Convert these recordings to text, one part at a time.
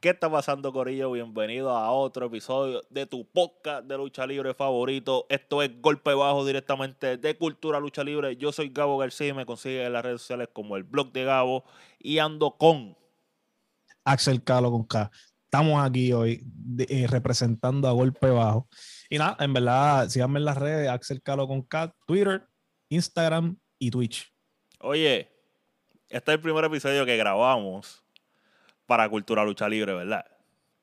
¿Qué está pasando, Corillo? Bienvenido a otro episodio de tu podcast de lucha libre favorito. Esto es Golpe Bajo directamente de Cultura Lucha Libre. Yo soy Gabo García y me consigue en las redes sociales como el blog de Gabo y ando con Axel Calo con K. Estamos aquí hoy eh, representando a Golpe Bajo. Y nada, en verdad, síganme en las redes, Axel Calo con K, Twitter, Instagram y Twitch. Oye, este es el primer episodio que grabamos para Cultura Lucha Libre, ¿verdad?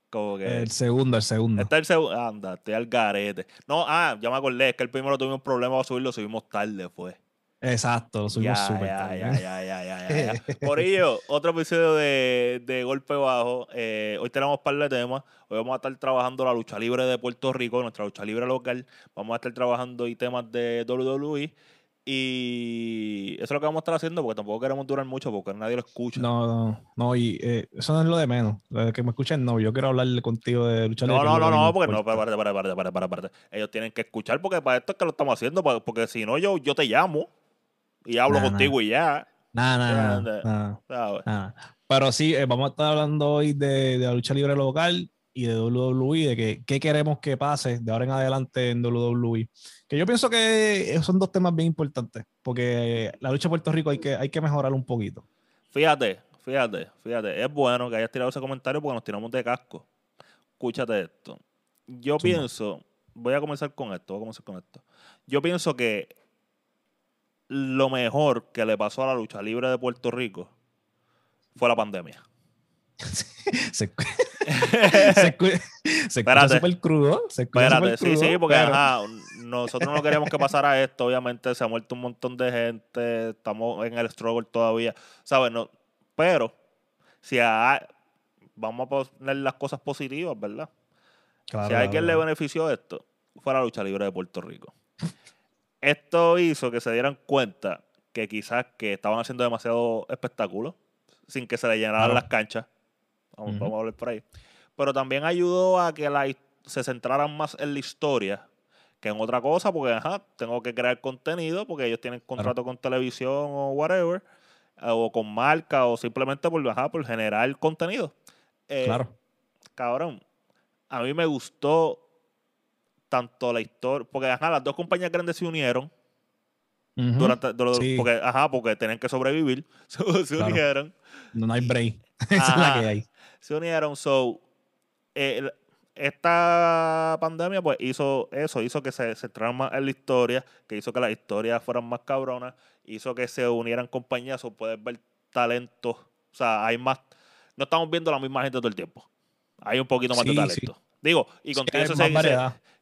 Como que el segundo, el segundo. Este es el segundo. Anda, estoy al garete. No, ah, ya me acordé, es que el primero tuvimos problema para subirlo, subimos tarde, fue. Exacto, lo subimos súper tarde. Ya, ya, ya, ya, ya, Por ello, otro episodio de, de Golpe Bajo. Eh, hoy tenemos un par de temas. Hoy vamos a estar trabajando la lucha libre de Puerto Rico, nuestra lucha libre local. Vamos a estar trabajando y temas de WWE. Y eso es lo que vamos a estar haciendo porque tampoco queremos durar mucho porque nadie lo escucha. No, no, no, y eh, eso no es lo de menos. Lo de que me escuchen, no, yo quiero hablarle contigo de luchar. No, no, no, no, porque no, para, para, para, para, para, para, Ellos tienen que escuchar porque para esto es que lo estamos haciendo, porque si no, yo, yo te llamo y hablo contigo y ya. Nada, nada, nada. Pero sí, eh, vamos a estar hablando hoy de, de la lucha libre local y de WWE, de que, qué queremos que pase de ahora en adelante en WWE. Que yo pienso que son dos temas bien importantes, porque la lucha de Puerto Rico hay que, hay que mejorar un poquito. Fíjate, fíjate, fíjate, es bueno que hayas tirado ese comentario porque nos tiramos de casco. Escúchate esto. Yo pienso, voy a comenzar con esto, voy a comenzar con esto. Yo pienso que lo mejor que le pasó a la lucha libre de Puerto Rico fue la pandemia. se, se, escucha súper crudo. Se Espérate, sí, sí, porque nosotros no queríamos que pasara esto. Obviamente se ha muerto un montón de gente. Estamos en el struggle todavía. ¿Sabes? No, pero si vamos a poner las cosas positivas, ¿verdad? si a alguien le benefició esto, fue la lucha libre de Puerto Rico. Esto hizo que se dieran cuenta que quizás que estaban haciendo demasiado espectáculo sin que se le llenaran las canchas Vamos, a hablar por ahí. Pero también ayudó a que la, se centraran más en la historia que en otra cosa, porque ajá, tengo que crear contenido, porque ellos tienen contrato con televisión o whatever, eh, o con marca, o simplemente por, ajá, por generar contenido. Eh, claro. Cabrón, a mí me gustó tanto la historia, porque ajá, las dos compañías grandes se unieron. durante, porque, ajá, porque tenían que sobrevivir, se, unieron. No, hay break. Esa es la que hay se unieron. So, eh, esta pandemia pues hizo eso, hizo que se centraran más en la historia, que hizo que las historias fueran más cabronas, hizo que se unieran compañías o puedes ver talentos. O sea, hay más. No estamos viendo la misma gente todo el tiempo. Hay un poquito más de talento. Digo, y contigo eso se,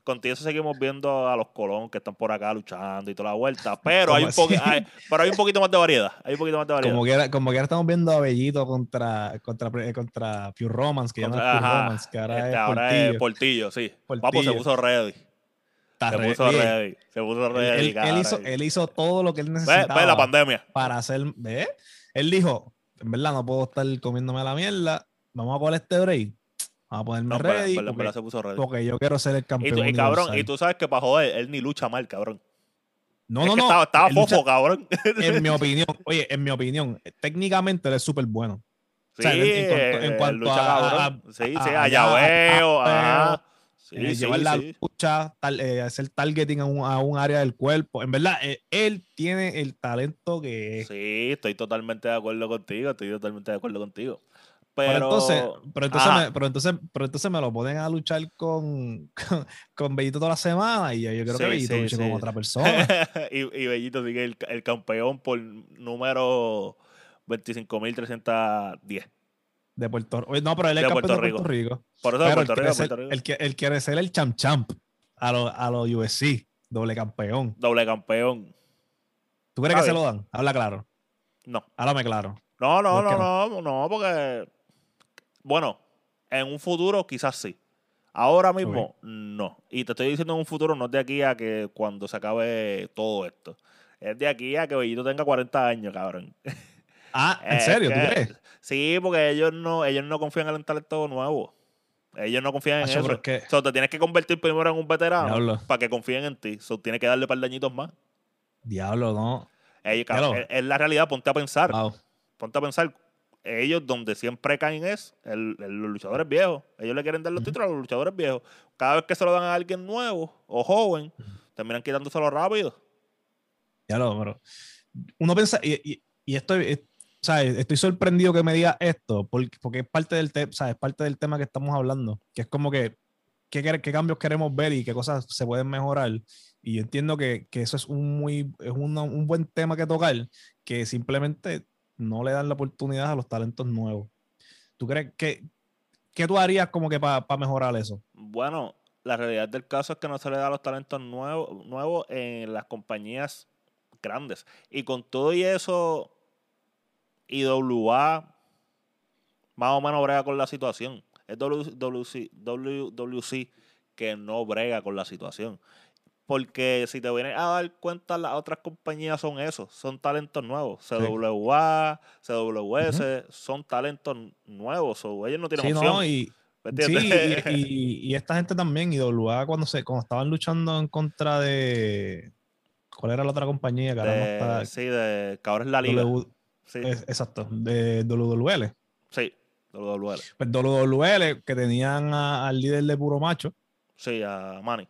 contigo seguimos viendo a los Colón que están por acá luchando y toda la vuelta. Pero hay un, pero hay un poquito más de variedad. Hay un poquito más de variedad. Como que, como que ahora estamos viendo a Bellito contra, contra, contra Pure Romance, que ya no es Pure Romance, que ahora, este, es, ahora Portillo. es Portillo. sí. Papo se puso ready. se puso ready. Se puso ready. Él, hizo, él hizo todo lo que él necesitaba. Ve, la pandemia. Para hacer. ¿Ve? Él dijo: En verdad, no puedo estar comiéndome la mierda. Vamos a poner este break a ponerme ready, porque, yo quiero ser el campeón. Y, cabrón, y tú sabes que para joder, él ni lucha mal, cabrón. No, no, no. Estaba, estaba fofo, cabrón. En mi opinión, oye, en mi opinión, técnicamente él es súper bueno. Sí, en, cuanto, a, Sí, sí, a, llaveo, a, sí, eh, llevar la lucha, eh, hacer targeting a un, a un, área del cuerpo. En verdad, eh, él tiene el talento que. Sí, estoy totalmente de acuerdo contigo, estoy totalmente de acuerdo contigo. Pero, entonces, pero, entonces me, pero, entonces, pero entonces me lo ponen a luchar con, con, Bellito toda la semana y yo, creo que Bellito lucha con otra persona. y, y, Bellito sigue el, el, campeón por número 25.310. De Puerto Rico. No, pero él es de campeón Puerto de Puerto Rico. Por eso de Puerto, Rico, Puerto Rico. Él, quiere ser el champ champ a los a lo USC, doble campeón. Doble campeón. ¿Tú crees que se lo dan? Habla claro. No. Háblame claro. No, no, no, no, no, no, porque bueno, en un futuro quizás sí. Ahora mismo, no. Y te estoy diciendo en un futuro, no es de aquí a que cuando se acabe todo esto. Es de aquí a que Bellito tenga 40 años, cabrón. Ah, ¿en serio? ¿Tú crees? Sí, porque ellos no, ellos no confían en el talento nuevo. Ellos no confían en eso. Que... te tienes que convertir primero en un veterano para que confíen en ti. So, tienes que darle un par de añitos más. Diablo, no. es, la realidad, ponte a pensar. Ponte a pensar ellos donde siempre caen es el, los luchadores viejos. Ellos le quieren dar los títulos a los luchadores viejos. Cada vez que se lo dan a alguien nuevo o joven, terminan quitándoselo rápido. Ya lo, pero uno piensa, y, y, esto, estoy sorprendido que me diga esto, porque, porque es, parte del es parte del tema que estamos hablando, que es como que qué, qué cambios queremos ver y qué cosas se pueden mejorar. Y yo entiendo que, que eso es un, muy, es un buen tema que tocar, que simplemente no le dan la oportunidad a los talentos nuevos. ¿Tú crees que, qué tú harías como que para mejorar eso? Bueno, la realidad del caso es que no se le da a los talentos nuevos, nuevos en las compañías grandes. Y con todo y eso, IWA más o menos brega con la situación. Es WC, WC que no brega con la situación. Porque si te vienes a dar cuenta, las otras compañías son eso, son talentos nuevos. CWA, CWS, son talentos nuevos. O ellos no tienen sí, opción. y, y, esta gente también, IWA, cuando, se, cuando estaban luchando en contra de. ¿Cuál era la otra compañía? Que sí, de que ahora es la liga. sí. exacto, de WWL. Sí, WWL. Pues WWL, que tenían al líder de Puro Macho. Sí, a Manny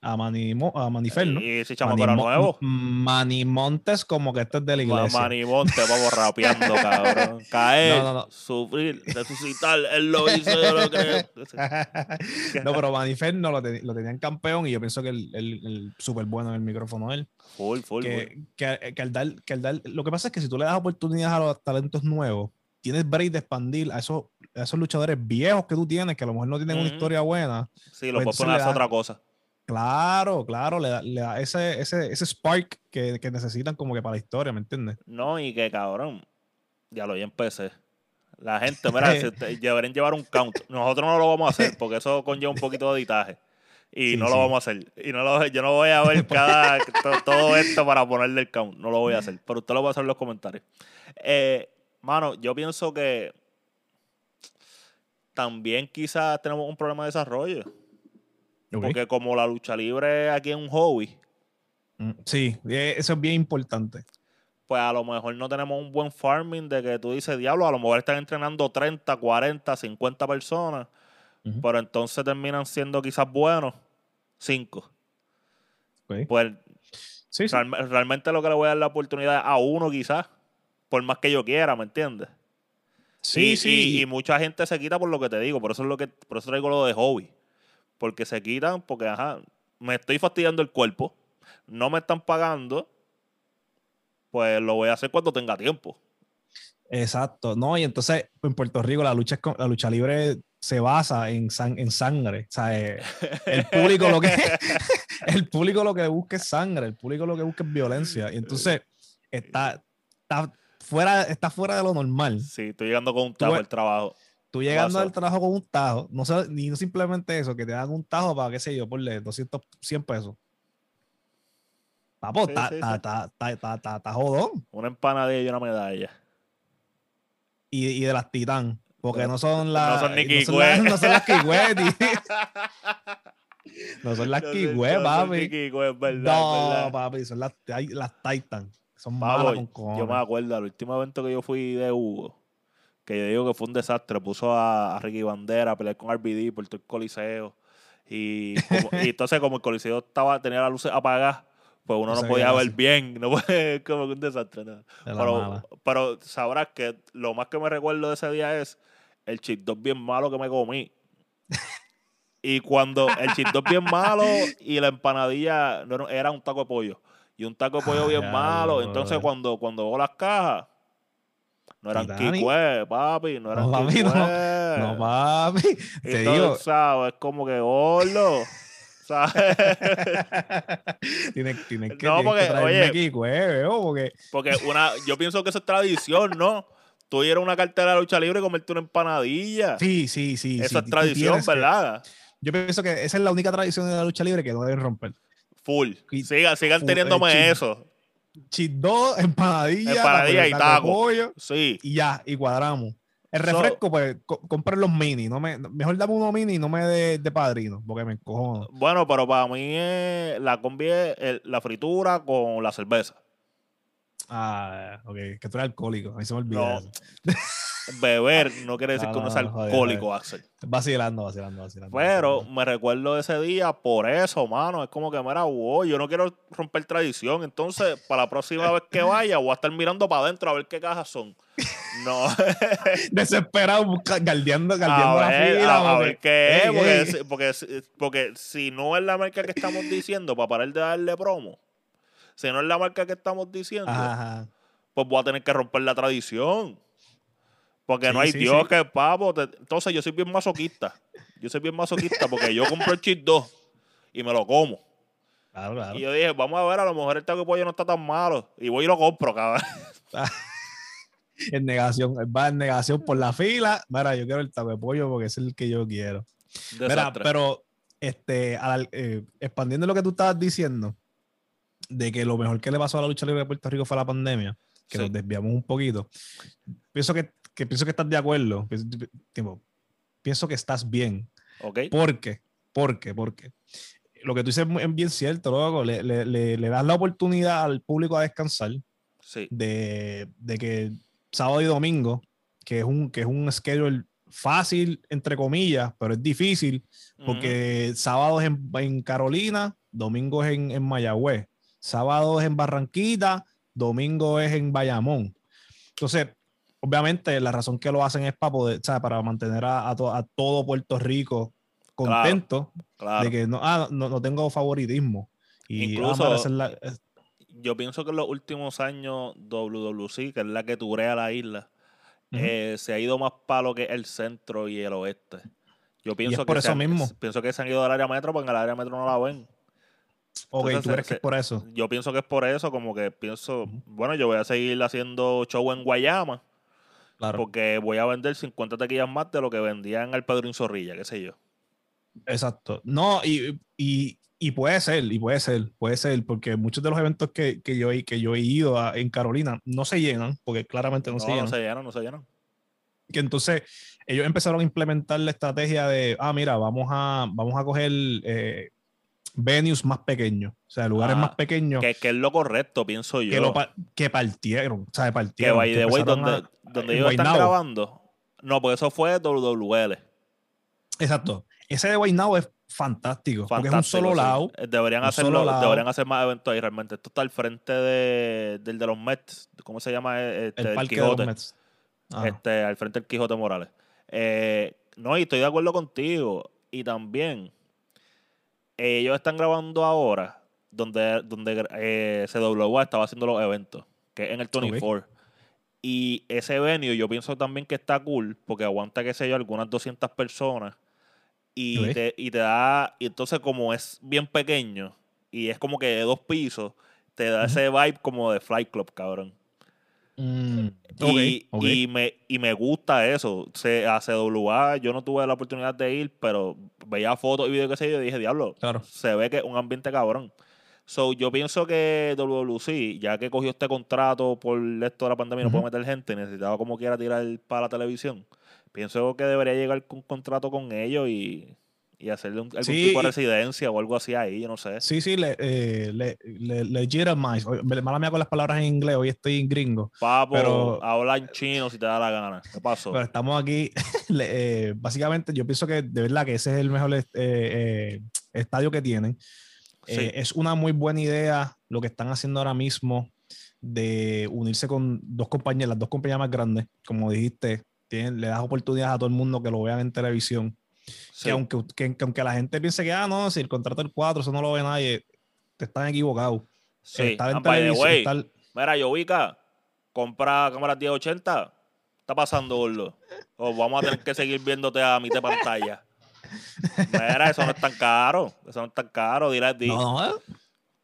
a, Mani, a Maniferno. Y ese chamaco era nuevo. Manimontes como que este es de la iglesia. Manimontes, vamos rapeando, cabrón. Caer, sufrir, resucitar, él lo hizo, yo lo creo. no, pero Maniferno lo, lo tenían campeón y yo pienso que el, el, súper bueno en el micrófono él. Full, full, que, Que, que, al dar, que al dar, lo que pasa es que si tú le das oportunidades a los talentos nuevos, tienes break de expandir a esos, a esos luchadores viejos que tú tienes, que a lo mejor no tienen una historia buena. Sí, lo pues puedes poner a otra cosa. Claro, claro, le da, le da ese, ese, ese, spark que, que, necesitan como que para la historia, ¿me entiendes? No, y que cabrón, ya lo vi empecé. La gente, mira, deberían llevar un count. Nosotros no lo vamos a hacer porque eso conlleva un poquito de editaje. Y no lo vamos a hacer. Y no lo, yo no voy a ver cada todo esto para ponerle el count. No lo voy a hacer. Pero usted lo va a hacer en los comentarios. Eh, mano, yo pienso que también quizás tenemos un problema de desarrollo. Porque como la lucha libre aquí es un hobby. Mm, sí, eso es bien importante. Pues a lo mejor no tenemos un buen farming de que tú dices, diablo, a lo mejor están entrenando 30, 40, 50 personas, pero entonces terminan siendo quizás buenos 5. Pues realmente lo que le voy a dar la oportunidad a uno quizás, por más que yo quiera, ¿me entiendes? Sí, sí. Y, mucha gente se quita por lo que te digo, por eso es lo que, por eso traigo lo de hobby porque se quitan, porque ajá, me estoy fastidiando el cuerpo, no me están pagando, pues lo voy a hacer cuando tenga tiempo. Exacto, no, y entonces en Puerto Rico la lucha, la lucha libre se basa en, en sangre. O sea, eh, el público lo que el público lo que busca es sangre, el público lo que busca es violencia. Y entonces está, está fuera, está fuera de lo normal. Sí, estoy llegando con un trabajo el trabajo. Tú llegando al trabajo con un tajo, no, ni simplemente eso, que te dan un tajo para, qué sé yo, por 200, 100 pesos. Papo, está jodón. Una empanadilla y una medalla. Y, y de las titán, porque no son las. No son ni no son, las, no son las No son las kiwet, papi. No, papi, son las, las Titan. Son malas con Yo me acuerdo, el último evento que yo fui de Hugo que yo digo que fue un desastre. Puso a, Ricky Bandera a pelear con RBD por todo el coliseo. Y, entonces, como el coliseo estaba, tenía las luces apagadas, pues uno no, podía ver bien. No puede, como un desastre. Pero, pero, sabrás que lo más que me recuerdo de ese día es el chip bien malo que me comí. y cuando el chip bien malo y la empanadilla no, era un taco de pollo. Y un taco de pollo bien malo. Entonces, cuando, cuando veo las cajas no eran Kikwe, papi, no eran no, papi, no, no, papi. Te digo. ¿sabes? Es como que gordo. ¿Sabes? tienen que, no, porque, oye, Kikwe, porque... porque una, yo pienso que eso es tradición, ¿no? Tú ir a una cartera de lucha libre y comerte una empanadilla. Sí, sí, sí. Esa es tradición, ¿verdad? yo pienso que esa es la única tradición de la lucha libre que no deben romper. Full. sigan, sigan teniéndome eso dos empanadillas, empanadilla y taco. sí. Y ya, y cuadramos. El refresco, pues, compren los mini. No me, mejor dame uno mini y no me de, de padrino, porque me encojo. Bueno, pero para mí la combi es la fritura con la cerveza. Ah, ok. Que tú eres alcohólico. A mí se me olvidó beber no quiere decir que uno sea alcohólico, Axel. Vacilando, vacilando, vacilando. Pero me recuerdo ese día por eso, mano. Es como que, mira, wow, yo no quiero romper tradición. Entonces, para la próxima vez que vaya, voy a estar mirando para adentro a ver qué cajas son. No. Desesperado, galdeando, galdeando la fila. A, ver qué es, porque, porque, si no es la marca que estamos diciendo, para parar de darle promo, si no es la marca que estamos diciendo, pues voy a tener que romper la tradición. Porque no hay Dios que pavo. Entonces yo soy bien masoquista. Yo soy bien masoquista porque yo compro el chip 2 y me lo como. Y yo dije, vamos a ver, a lo mejor el taco de pollo no está tan malo. Y voy y lo compro, cabrón. en negación, va en negación por la fila. Mira, yo quiero el taco de pollo porque es el que yo quiero. Mira, pero este, eh, expandiendo lo que tú estabas diciendo, de que lo mejor que le pasó a la lucha libre de Puerto Rico fue la pandemia, que nos desviamos un poquito. Pienso que que pienso que estás de acuerdo. pienso que estás bien. Ok. ¿Por qué? ¿Por qué? Porque lo que tú dices es bien cierto, luego le, le, das la oportunidad al público a descansar. Sí. De, que sábado y domingo, que es un, que es un schedule fácil, entre comillas, pero es difícil, porque sábado es en, Carolina, domingo es en, en Mayagüez, sábado es en Barranquita, domingo es en Bayamón. Entonces, obviamente la razón que lo hacen es para poder, para mantener a, todo Puerto Rico contento de que no, ah, no, tengo favoritismo. Y Incluso, yo pienso que en los últimos años WWC, que es la que turea la isla, eh, se ha ido más para lo que el centro y el oeste. Yo pienso que por eso mismo. pienso que se han ido al área metro porque en el área metro no la ven. Ok, ¿tú crees que es por eso? Yo pienso que es por eso, como que pienso, bueno, yo voy a seguir haciendo show en Guayama porque voy a vender 50 taquillas más de lo que vendían al Pedro Zorrilla, qué sé yo. Exacto. No, y, y, puede ser, y puede ser, puede ser, porque muchos de los eventos que, yo, que yo he ido en Carolina no se llenan, porque claramente no, se llenan. No se llenan, no se llenan. Que entonces ellos empezaron a implementar la estrategia de, ah, mira, vamos a, vamos a coger eh, venues más pequeños, o sea, lugares más pequeños. Que, es lo correcto, pienso yo. Que, lo que partieron, o sea, partieron. Que, by donde, donde ellos están grabando. No, porque eso fue WWL. Exacto. Ese de Now es fantástico, porque es un solo lado. Deberían, hacerlo, deberían hacer más eventos ahí realmente. Esto está al frente de, del de los Mets. ¿Cómo se llama? Este, el, Quijote. De los Mets. Este, al frente del Quijote Morales. Eh, no, y estoy de acuerdo contigo. Y también, ellos están grabando ahora donde, donde eh, CWA estaba haciendo los eventos, que es en el 24. Y ese venue yo pienso también que está cool porque aguanta, qué sé yo, algunas 200 personas. Y, te, y te da, y entonces como es bien pequeño y es como que de dos pisos, te da ese vibe como de Flight Club, cabrón. Mm, y, me, y me gusta eso. Se, a CWA yo no tuve la oportunidad de ir, pero veía fotos y videos que sé yo y dije, diablo, se ve que es un ambiente cabrón. So, yo pienso que WWC, ya que cogió este contrato por esto de la pandemia, no puede meter gente, necesitaba como quiera tirar para la televisión. Pienso que debería llegar con un contrato con ellos y, y hacerle un, algún tipo de residencia o algo así ahí, yo no sé. Sí, sí, le, eh, le, le, legitimize. Mala mía con las palabras en inglés, hoy estoy en gringo. Papo, pero, habla en chino si te da la gana. ¿Qué pasó? Pero estamos aquí, eh, básicamente, yo pienso que de verdad que ese es el mejor eh, eh, estadio que tienen. Eh, es una muy buena idea lo que están haciendo ahora mismo de unirse con dos compañías, las dos compañías más grandes, como dijiste, tienen, le das oportunidades a todo el mundo que lo vean en televisión. Que, aunque, aunque la gente piense que, ah, no, si el contrato del 4, eso no lo ve nadie, te están equivocados. Sí. Estar en televisión, Mira, yo ubica, compra cámaras 1080, está pasando, gordo. O vamos a tener que seguir viéndote a mitad de pantalla. Mira, eso no es tan caro. Eso no es tan caro. Dile, di, no,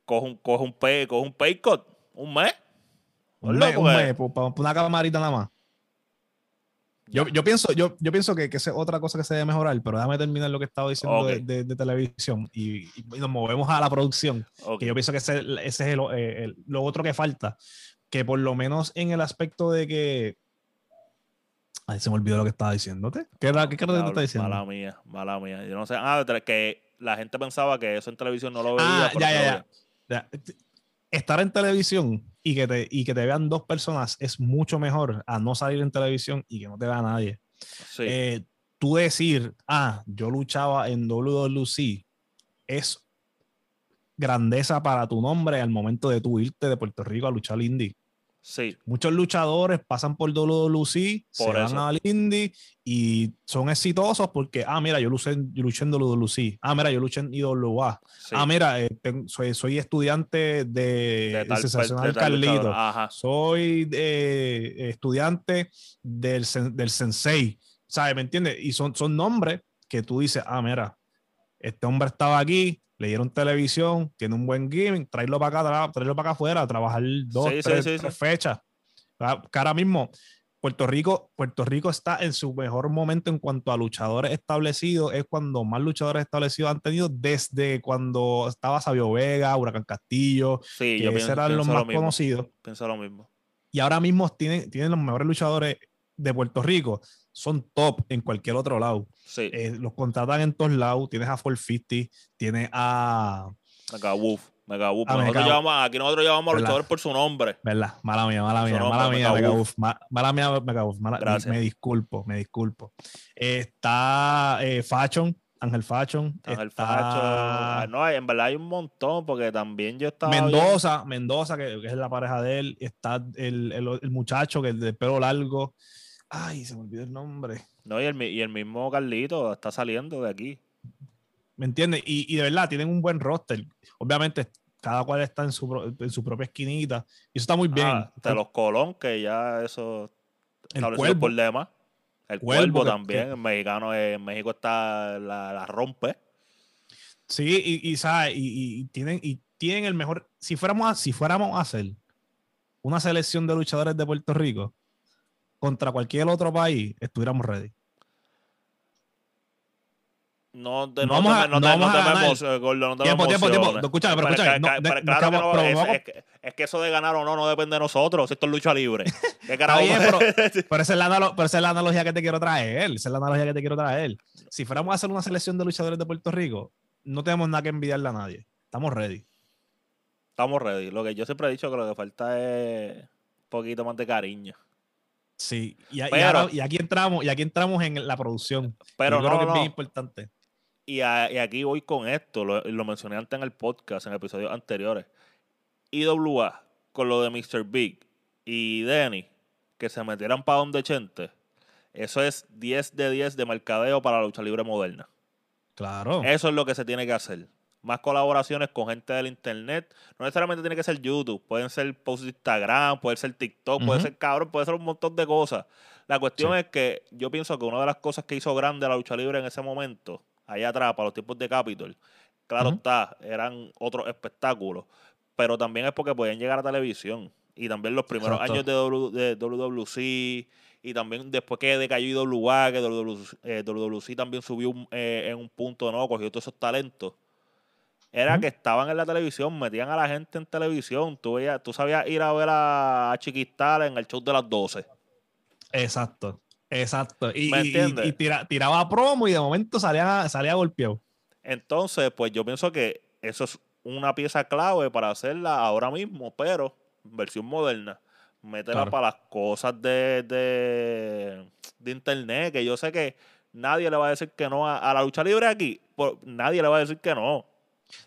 Coge un, coge un pay, coge un pay cut. Un mes. Un mes, un mes, para una camarita nada más. Yo, yo, pienso, yo, yo pienso que, que es otra cosa que se debe mejorar, pero déjame terminar lo que estaba diciendo de, de, televisión y, nos movemos a la producción. Que yo pienso que ese, ese es eh, el, lo otro que falta. Que por lo menos en el aspecto de que Ay, se me olvidó lo que estaba diciéndote. ¿Qué era, qué era que te diciendo? Mala mía, mala mía. Yo no sé. Ah, que la gente pensaba que eso en televisión no lo veía. Ah, ya, ya, ya, Estar en televisión y que, te, y que te vean dos personas es mucho mejor a no salir en televisión y que no te vea nadie. Eh, tú decir, ah, yo luchaba en WWC, es grandeza para tu nombre al momento de tu irte de Puerto Rico a luchar indie. Sí. Muchos luchadores pasan por WWC, se van al indie y son exitosos porque, ah, mira, yo luché, yo luché en WWC. Ah, mira, yo luché en IWA. Ah, mira, eh, soy, soy, estudiante de, de, Sensacional Carlito. Soy eh, estudiante del, del Sensei. ¿Sabes? ¿Me entiendes? Y son, son nombres que tú dices, ah, mira, este hombre estaba aquí, le dieron televisión, tiene un buen gaming, traerlo para acá, traerlo para acá afuera, trabajar dos, tres, fechas. Ah, ahora mismo, Puerto Rico, Puerto Rico está en su mejor momento en cuanto a luchadores establecidos, es cuando más luchadores establecidos han tenido desde cuando estaba Sabio Vega, Huracán Castillo, sí, que eran los más conocidos. Pienso lo mismo. Y ahora mismo tienen, tienen los mejores luchadores de Puerto Rico son top en cualquier otro lado. Eh, los contratan en todos lados. Tienes a 450, tienes a. Mega Wolf. Mega Wolf. aquí nosotros llamamos a luchadores por su nombre. ¿Verdad? Mala mía, mala mía, mala mía, Mega Wolf. Mala mía, Mega Wolf. me, disculpo, me disculpo. está eh, Fashion. Ángel Fashion. Ángel Fashion. Ah, no, en verdad hay un montón, porque también yo estaba. Mendoza, Mendoza, que, es la pareja de él. Está el, el, el muchacho que es de pelo largo. Ay, se me olvidó el nombre. No, y el, y el mismo Carlito está saliendo de aquí. ¿Me entiendes? Y, de verdad, tienen un buen roster. Obviamente, cada cual está en su, en su propia esquinita. Y eso está muy bien. Ah, de los Colón, que ya eso el por demás. El Cuervo, también. el mexicano en México está la, rompe. Sí, y, y, y, tienen, y tienen el mejor. Si fuéramos, a, si fuéramos a hacer una selección de luchadores de Puerto Rico, contra cualquier otro país, estuviéramos ready. No, de, no, vamos a, no, no, Gordo, no tiempo, tiempo, tiempo. Escucha, pero escucha. es, que eso de ganar o no no depende de nosotros. Esto es lucha libre. ¿Qué carajo? pero, pero, esa es la, pero esa es la analogía que te quiero traer. Esa es la analogía que te quiero traer. Si fuéramos a hacer una selección de luchadores de Puerto Rico, no tenemos nada que envidiarle a nadie. Estamos ready. Estamos ready. Lo que yo siempre he dicho que lo que falta es un poquito más de cariño. Sí, y, aquí entramos, y aquí entramos en la producción. Pero no, creo que es bien importante. Y, aquí voy con esto, lo, mencioné antes en el podcast, en episodios anteriores. IWA, con lo de Mr. Big y Denny, que se metieran para donde Chente, eso es 10 de 10 de mercadeo para la lucha libre moderna. Claro. Eso es lo que se tiene que hacer más colaboraciones con gente del internet. No necesariamente tiene que ser YouTube, pueden ser posts de Instagram, puede ser TikTok, puede ser cabrón, puede ser un montón de cosas. La cuestión es que yo pienso que una de las cosas que hizo grande la lucha libre en ese momento, allá atrás, para los tiempos de Capitol, claro está, eran otros espectáculos, pero también es porque podían llegar a televisión. Y también los primeros años de, WWC y también después que decayó IWA, que WWC, eh, también subió eh, en un punto, ¿no? Cogió todos esos talentos era que estaban en la televisión, metían a la gente en televisión. Tú, veías, tú sabías ir a ver a Chiquistal en el show de las 12. Exacto, exacto. Y, y, tiraba promo y de momento salía, salía golpeado. Entonces, pues yo pienso que eso es una pieza clave para hacerla ahora mismo, pero versión moderna. Métela para las cosas de, de, internet, que yo sé que nadie le va a decir que no a, la lucha libre aquí. nadie le va a decir que no.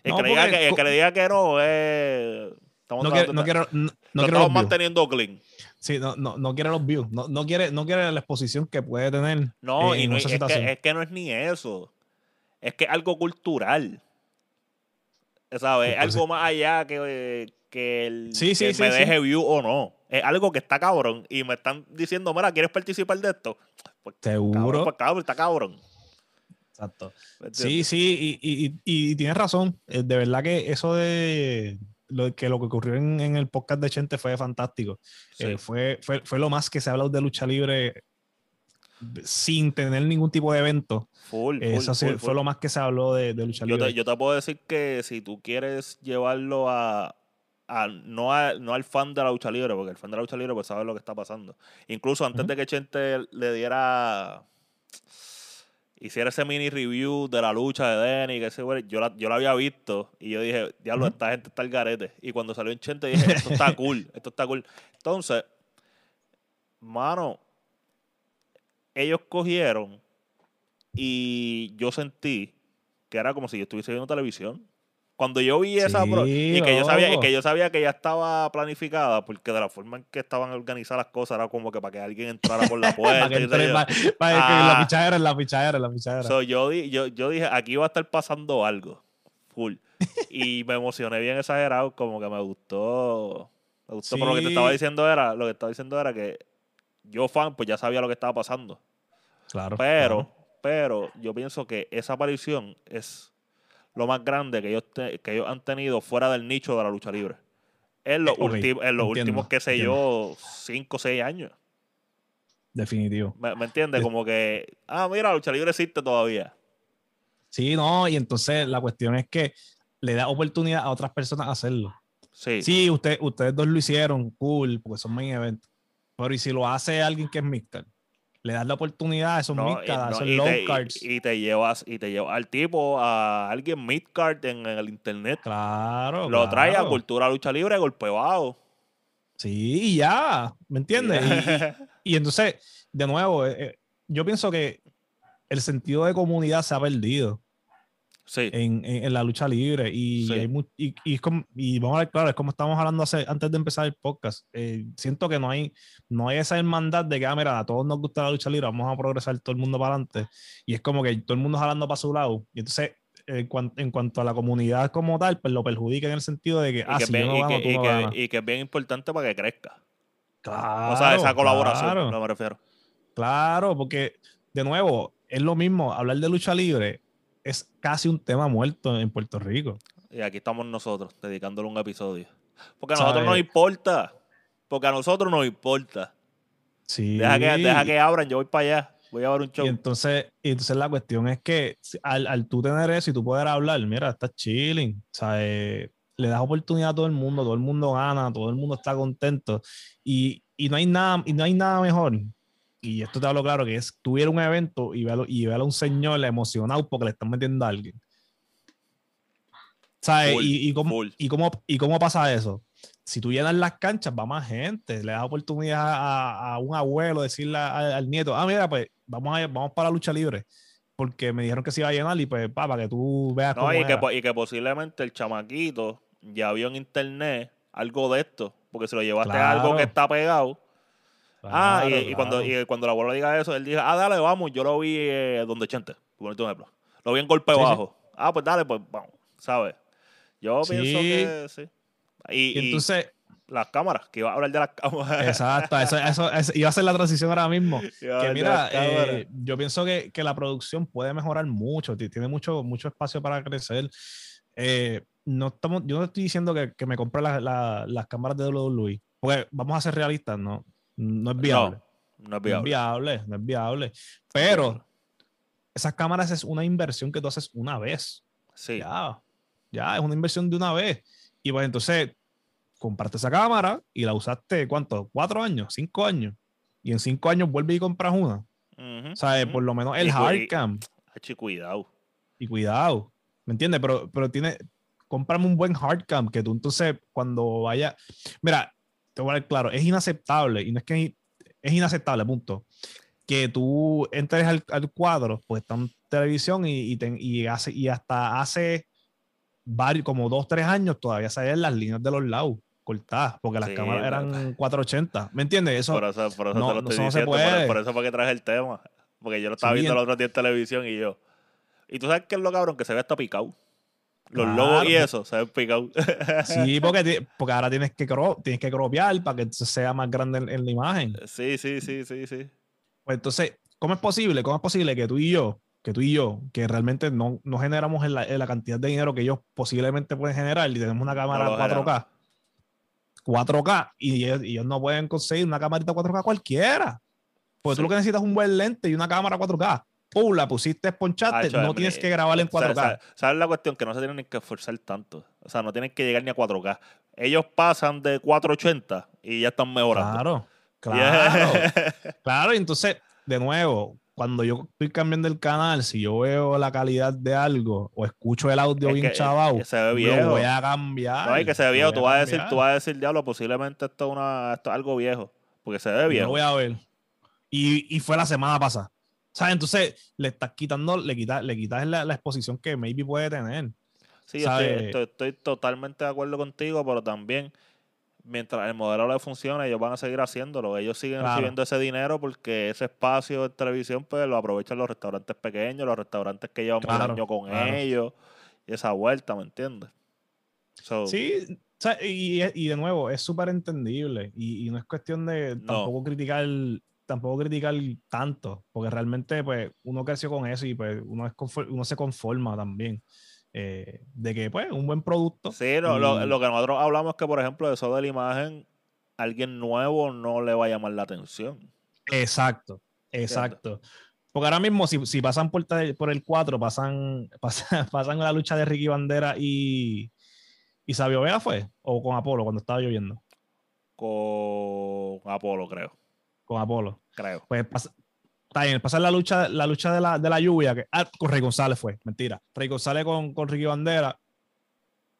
El, que, le diga que, el que le diga que no es. Estamos no, quiere, no quiero, no, no estamos manteniendo clean. Sí, no, no, no quiere los views. No, no, quiere, no quiere la exposición que puede tener. No, eh, y no, es, que, es que no es ni eso. Es que es algo cultural. ¿Sabes? Es algo más allá que, que el sí, que me deje view o no. Es algo que está cabrón. Y me están diciendo, mira, ¿quieres participar de esto? Pues, Seguro. pues, cabrón, está cabrón. Exacto. Sí, sí, y, y, tienes razón. Eh, de verdad que eso de lo que lo que ocurrió en, el podcast de Chente fue fantástico. Eh, fue, fue, lo más que se ha hablado de lucha libre sin tener ningún tipo de evento. eso fue lo más que se habló de, lucha libre. yo te puedo decir que si tú quieres llevarlo a, no, no al fan de la lucha libre, porque el fan de la lucha libre pues sabe lo que está pasando. Incluso antes de que Chente le diera hiciera ese mini review de la lucha de Denny, que ese yo la, yo la había visto y yo dije, diablo, esta gente está al garete. Y cuando salió en Chente dije, esto está cool, esto está cool. Entonces, mano, ellos cogieron y yo sentí que era como si yo estuviese viendo televisión. Cuando yo vi esa y que yo sabía que yo sabía que ya estaba planificada porque de la forma en que estaban organizadas las cosas era como que para que alguien entrara por la puerta para que, entre, para, para la pichadera la pichadera la pichadera. Yo, yo, yo dije aquí va a estar pasando algo full. Y me emocioné bien exagerado como que me gustó me gustó pero lo que te estaba diciendo era lo que estaba diciendo era que yo fan pues ya sabía lo que estaba pasando. Claro pero pero yo pienso que esa aparición es lo más grande que ellos, que ellos han tenido fuera del nicho de la lucha libre. En los, eh, en los últimos, qué sé yo, cinco o seis años. Definitivo. ¿Me, entiendes? Como que, ah, mira, la lucha libre existe todavía. Sí, no, y entonces la cuestión es que le da oportunidad a otras personas a hacerlo. Sí. Sí, usted, ustedes dos lo hicieron, cool, porque son main eventos. Pero ¿y si lo hace alguien que es Mixter? Le das la oportunidad a esos no, midcards, esos low cards. Y, te llevas, y te llevas al tipo, a alguien midcard en, en el internet. Claro. Lo trae a cultura lucha libre, golpe bajo. Sí, y ya, ¿me entiendes? Y, entonces, de nuevo, eh, eh, yo pienso que el sentido de comunidad se ha perdido en, la lucha libre. Y, y, vamos a ver, claro, es como estamos hablando hace, antes de empezar el podcast. Eh, siento que no hay, no hay esa hermandad de que, ah, mira, a todos nos gusta la lucha libre, vamos a progresar todo el mundo para adelante. Y es como que todo el mundo jalando para su lado. Y entonces, en cuanto a la comunidad como tal, pues lo perjudica en el sentido de que, ah, si yo no y que es bien importante para que crezca. Claro. O sea, esa colaboración, no me refiero. Claro, porque, de nuevo, es lo mismo hablar de lucha libre es casi un tema muerto en Puerto Rico. Y aquí estamos nosotros, dedicándole un episodio. Porque a nosotros nos importa. Porque a nosotros nos importa. Sí. Deja que, deja que abran, yo voy para allá. Voy a ver un show. Y entonces, y entonces la cuestión es que al, al tú tener eso y tú poder hablar, mira, estás chilling. O sea, eh, le das oportunidad a todo el mundo, todo el mundo gana, todo el mundo está contento. Y, y no hay nada, y no hay nada mejor y esto te hablo claro, que es tuviera un evento y ver, y a un señor emocionado porque le están metiendo a alguien. ¿Sabes? y, y, cómo, y, cómo, ¿Y cómo pasa eso? Si tú llenas las canchas, va más gente. Le das oportunidad a, a un abuelo decirle al, nieto, ah, mira, pues vamos, a, vamos para la lucha libre. Porque me dijeron que se iba a llenar y pues, para que tú veas no, y, que, y que posiblemente el chamaquito ya vio en internet algo de esto. Porque si lo llevaste a algo que está pegado, ah, y, cuando, y cuando la abuela diga eso, él dice, ah, dale, vamos, yo lo vi eh, donde Chente, por ejemplo. Lo vi en golpe bajo. Ah, pues dale, pues vamos, ¿sabes? Yo pienso que sí. Y, entonces... las cámaras, que iba a hablar de las cámaras. Exacto, eso, eso, iba a ser la transición ahora mismo. que mira, eh, yo pienso que, que, la producción puede mejorar mucho, tiene mucho, mucho espacio para crecer. Eh, no estamos, yo no estoy diciendo que, que me compre las cámaras de WWE, porque vamos a ser realistas, ¿no? No es viable. No, es viable. No es viable, Pero esas cámaras es una inversión que tú haces una vez. Sí. Ya, ya, es una inversión de una vez. Y pues entonces, compraste esa cámara y la usaste, ¿cuánto? ¿Cuatro años? ¿Cinco años? Y en cinco años vuelves y compras una. o sea, por lo menos el hardcam. Y cuidado. Y cuidado. ¿Me entiendes? Pero, pero tiene, cómprame un buen hardcam que tú entonces cuando vaya. Mira, te voy a ver claro, es inaceptable, y no es que es inaceptable, punto, que tú entres al, cuadro, pues está en televisión y, y, hace, y hasta hace varios, como dos, tres años todavía se ven las líneas de los lados cortadas, porque las cámaras eran 480, ¿me entiendes? Eso, por eso, por eso no, te lo estoy diciendo, por, eso fue que traje el tema, porque yo lo estaba viendo el otro día en televisión y yo, y tú sabes qué es lo cabrón, que se ve hasta picado. Los logos y eso se ven picados. sí, porque, porque ahora tienes que, tienes que cropear para que sea más grande en, la imagen. Sí, sí, sí, sí, sí. Pues entonces, ¿cómo es posible? ¿Cómo es posible que tú y yo, que tú y yo, que realmente no, no generamos en la, la, cantidad de dinero que ellos posiblemente pueden generar y tenemos una cámara 4K? 4K y ellos, no pueden conseguir una camarita 4K cualquiera. Porque tú lo que necesitas es un buen lente y una cámara 4K pum, la pusiste, ponchaste, no tienes que grabar en 4K. ¿Sabes la cuestión? Que no se tienen que esforzar tanto. O sea, no tienen que llegar ni a 4K. Ellos pasan de 480 y ya están mejorando. Claro, claro. claro, y entonces, de nuevo, cuando yo estoy cambiando el canal, si yo veo la calidad de algo o escucho el audio bien chaval, lo voy a cambiar. No, hay que se ve viejo. Tú vas, a decir, tú vas a decir, diablo, posiblemente esto es, una, esto es algo viejo. Porque se ve viejo. Lo voy a ver. Y, y fue la semana pasada. ¿Sabes? Entonces le estás quitando, le quitas, le quitas la, exposición que maybe puede tener. Sí, estoy, estoy, totalmente de acuerdo contigo, pero también mientras el modelo le funcione, ellos van a seguir haciéndolo. Ellos siguen recibiendo ese dinero porque ese espacio de televisión pues lo aprovechan los restaurantes pequeños, los restaurantes que llevan un año con ellos y esa vuelta, ¿me entiendes? sí, y, y, de nuevo, es súper entendible y, no es cuestión de tampoco criticar tampoco criticar tanto, porque realmente pues uno creció con eso y pues uno, es uno se conforma también. Eh, de que pues un buen producto. Sí, lo, lo, que nosotros hablamos es que por ejemplo eso de la imagen, alguien nuevo no le va a llamar la atención. Exacto, exacto. Porque ahora mismo si, si pasan por, por, el 4, pasan, pasan, pasan la lucha de Ricky Bandera y, y Sabio Vega fue, o con Apolo cuando estaba lloviendo. Con Apolo, creo con Apolo. Creo. Pues está bien, pasar la lucha, la lucha de la, de la lluvia, que ah, con Rey González fue, mentira. Rey González con, con Ricky Bandera.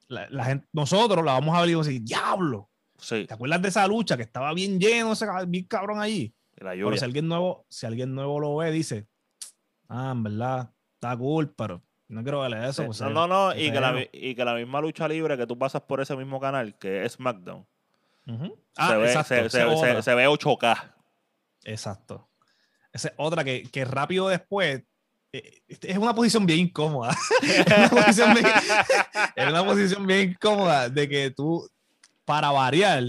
La, gente, nosotros la vamos a ver y vamos a decir, diablo. Sí. ¿Te acuerdas de esa lucha que estaba bien lleno, ese bien cabrón allí? La lluvia. Pero si alguien nuevo, si alguien nuevo lo ve, dice, ah, en verdad, está cool, pero no quiero verle eso. Pues, no, no, no, y que, la, y que, la, misma lucha libre que tú pasas por ese mismo canal, que es SmackDown, ah, se, ve, se, se, se, ve 8K. Exacto. Esa es otra que, que rápido después eh, es una posición bien incómoda. es, una posición bien, es una posición bien incómoda de que tú, para variar,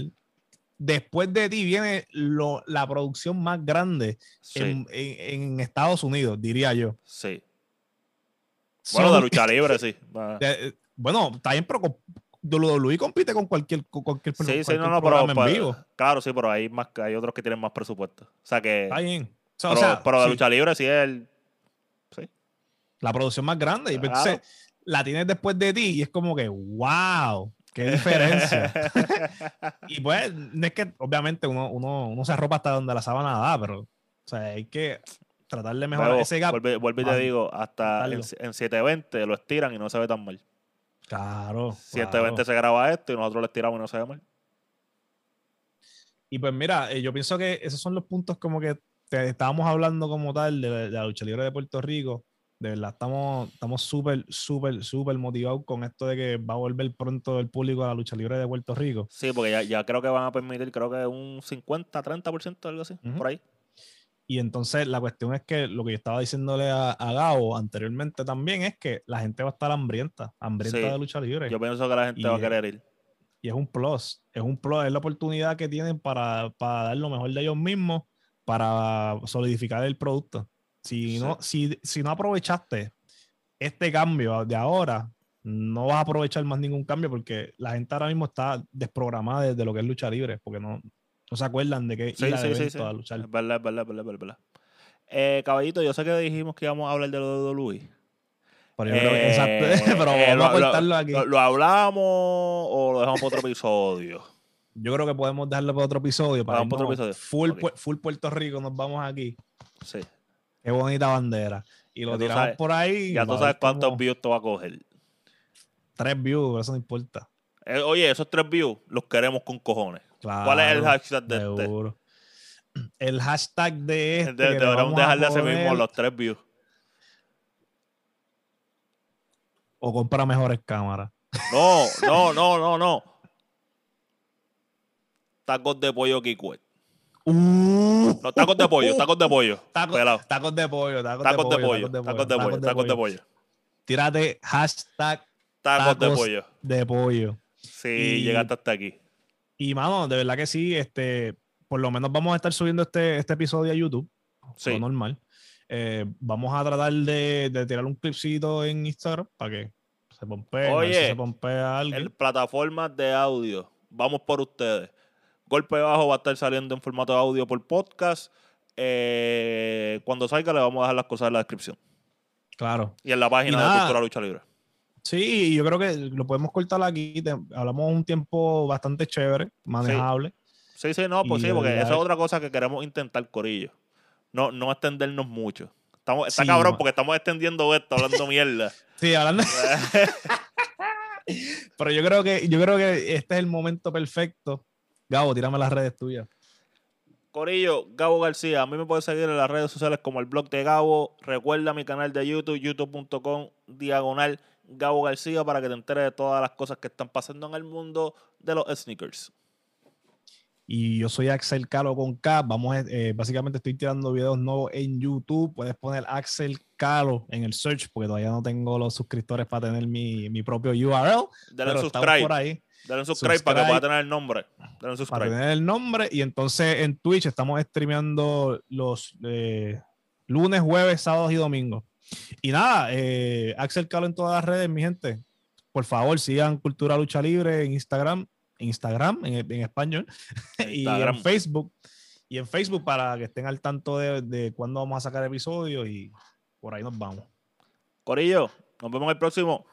después de ti viene lo, la producción más grande en, en, Estados Unidos, diría yo. Sí. Bueno, de lucha libre, sí. Bueno, está bien, pero WWE compite con cualquier, con cualquier, sí, sí, no, no, programa pero, en vivo. Claro, sí, pero hay, más, hay otros que tienen más presupuesto. O sea que. Está bien. pero, o sea, pero de lucha libre sí es el. Sí. La producción más grande. Y pues, entonces la tienes después de ti y es como que, wow, qué diferencia. y pues, no es que obviamente uno, uno, uno se arropa hasta donde la sábana da, pero o sea, hay que tratar de mejorar ese gap. Vuelve, y te digo, hasta en, en 720 lo estiran y no se ve tan mal. Claro. 120 se graba esto y nosotros le tiramos y no se ve mal. Y pues mira, eh, yo pienso que esos son los puntos como que estábamos hablando como tal de, la lucha libre de Puerto Rico. De verdad, estamos estamos súper, súper, súper motivados con esto de que va a volver pronto el público a la lucha libre de Puerto Rico. Sí, porque ya, ya creo que van a permitir, creo que un 50, 30%, algo así, por ahí. Y entonces la cuestión es que lo que yo estaba diciéndole a, a Gabo anteriormente también es que la gente va a estar hambrienta, hambrienta de lucha libre. Yo pienso que la gente va a querer ir. Y es un plus, es un plus, es la oportunidad que tienen para, para dar lo mejor de ellos mismos, para solidificar el producto. Si, no, si, si no aprovechaste este cambio de ahora, no vas a aprovechar más ningún cambio porque la gente ahora mismo está desprogramada de lo que es lucha libre, porque no, no se acuerdan de que sí, sí, sí, sí. a luchar. Es verdad, es verdad, es verdad, es verdad. Eh, caballito, yo sé que dijimos que íbamos a hablar de lo de Luis. Pero, eh, exacto, pero vamos lo, a cortarlo aquí. Lo, hablamos o lo dejamos para otro episodio? Yo creo que podemos dejarlo para otro episodio. Para otro episodio. Full, full Puerto Rico, nos vamos aquí. Sí. Qué bonita bandera. Y lo tiramos por ahí. Ya tú sabes cuántos views te va a coger. Tres views, eso no importa. Eh, oye, esos tres views los queremos con cojones. ¿Cuál es el hashtag de este? El hashtag de este. deberíamos dejarle a ese mismo los tres views. O compra mejores cámaras. No, no, no, no, no. Tacos de pollo Kikwet. Uh, no, tacos de pollo, tacos de pollo. Tacos, tacos de pollo, tacos, tacos de, pollo, tacos de pollo, tacos de pollo. Tírate hashtag tacos, de pollo. De pollo. Sí, llegaste hasta aquí. Y, mano, de verdad que sí, este, por lo menos vamos a estar subiendo este, este episodio a YouTube. Sí. normal. Eh, vamos a tratar de, de, tirar un clipcito en Instagram para que se pompee. Oye, se pompea algo. En plataformas de audio, vamos por ustedes. Golpe bajo va a estar saliendo en formato de audio por podcast. Eh, cuando salga, le vamos a dejar las cosas en la descripción. Claro. Y en la página de Cultura Lucha Libre. Sí, yo creo que lo podemos cortar aquí. hablamos un tiempo bastante chévere, manejable. Sí, sí, no, pues sí, porque esa es otra cosa que queremos intentar, Corillo. No, no extendernos mucho. Estamos, está cabrón porque estamos extendiendo esto, hablando mierda. Sí, hablando. Pero yo creo que yo creo que este es el momento perfecto. Gabo, tírame las redes tuyas. Corillo, Gabo García. A mí me puedes seguir en las redes sociales como el blog de Gabo. Recuerda mi canal de YouTube, youtube.com diagonal Gabo García para que te enteres de todas las cosas que están pasando en el mundo de los sneakers. Y yo soy Axel Calo con K. Vamos, eh, básicamente estoy tirando videos nuevos en YouTube. Puedes poner Axel Calo en el search porque todavía no tengo los suscriptores para tener mi, mi propio URL. Dale subscribe. Por ahí. Dale un subscribe, para que pueda tener el nombre. Dale un subscribe. Para tener el nombre. Y entonces en Twitch estamos streameando los eh, lunes, jueves, sábados y domingos. Y nada, eh, Axel Calo en todas las redes, mi gente. Por favor, sigan Cultura Lucha Libre en Instagram Instagram en, español y en Facebook. Y en Facebook para que estén al tanto de, de cuándo vamos a sacar episodios y por ahí nos vamos. Corillo, nos vemos el próximo.